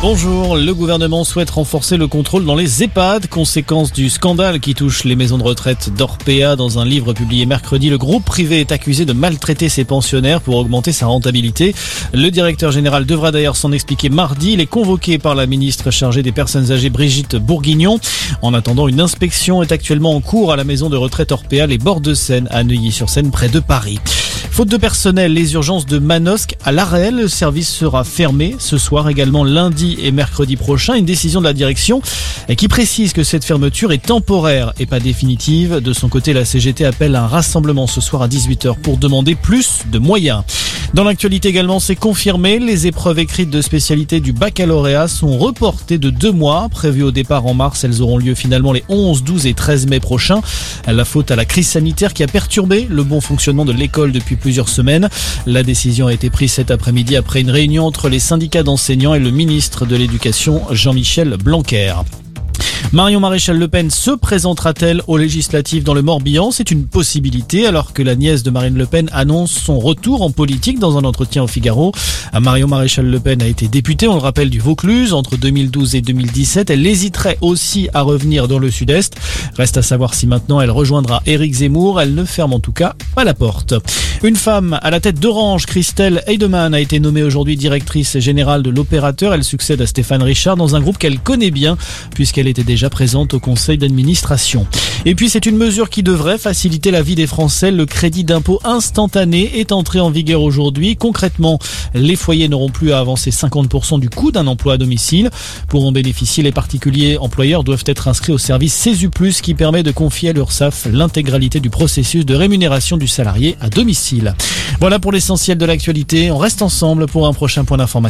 Bonjour, le gouvernement souhaite renforcer le contrôle dans les EHPAD, conséquence du scandale qui touche les maisons de retraite d'Orpea. Dans un livre publié mercredi, le groupe privé est accusé de maltraiter ses pensionnaires pour augmenter sa rentabilité. Le directeur général devra d'ailleurs s'en expliquer mardi. Il est convoqué par la ministre chargée des personnes âgées Brigitte Bourguignon. En attendant, une inspection est actuellement en cours à la maison de retraite Orpea, les bords de Seine, à Neuilly-sur-Seine, près de Paris. Faute de personnel, les urgences de Manosque à l'Arrêt, le service sera fermé ce soir également lundi et mercredi prochain. Une décision de la direction qui précise que cette fermeture est temporaire et pas définitive. De son côté, la CGT appelle un rassemblement ce soir à 18h pour demander plus de moyens. Dans l'actualité également, c'est confirmé, les épreuves écrites de spécialité du baccalauréat sont reportées de deux mois. Prévues au départ en mars, elles auront lieu finalement les 11, 12 et 13 mai prochains. La faute à la crise sanitaire qui a perturbé le bon fonctionnement de l'école depuis plusieurs semaines. La décision a été prise cet après-midi après une réunion entre les syndicats d'enseignants et le ministre de l'Éducation Jean-Michel Blanquer. Marion Maréchal Le Pen se présentera-t-elle aux législatives dans le Morbihan? C'est une possibilité alors que la nièce de Marine Le Pen annonce son retour en politique dans un entretien au Figaro. Marion Maréchal Le Pen a été députée, on le rappelle, du Vaucluse entre 2012 et 2017. Elle hésiterait aussi à revenir dans le sud-est. Reste à savoir si maintenant elle rejoindra Éric Zemmour. Elle ne ferme en tout cas pas la porte. Une femme à la tête d'Orange, Christelle Heidemann, a été nommée aujourd'hui directrice générale de l'opérateur. Elle succède à Stéphane Richard dans un groupe qu'elle connaît bien puisqu'elle était présente au conseil d'administration. Et puis c'est une mesure qui devrait faciliter la vie des Français. Le crédit d'impôt instantané est entré en vigueur aujourd'hui. Concrètement, les foyers n'auront plus à avancer 50% du coût d'un emploi à domicile. Pour en bénéficier, les particuliers employeurs doivent être inscrits au service CESU+, qui permet de confier à l'URSSAF l'intégralité du processus de rémunération du salarié à domicile. Voilà pour l'essentiel de l'actualité. On reste ensemble pour un prochain point d'information.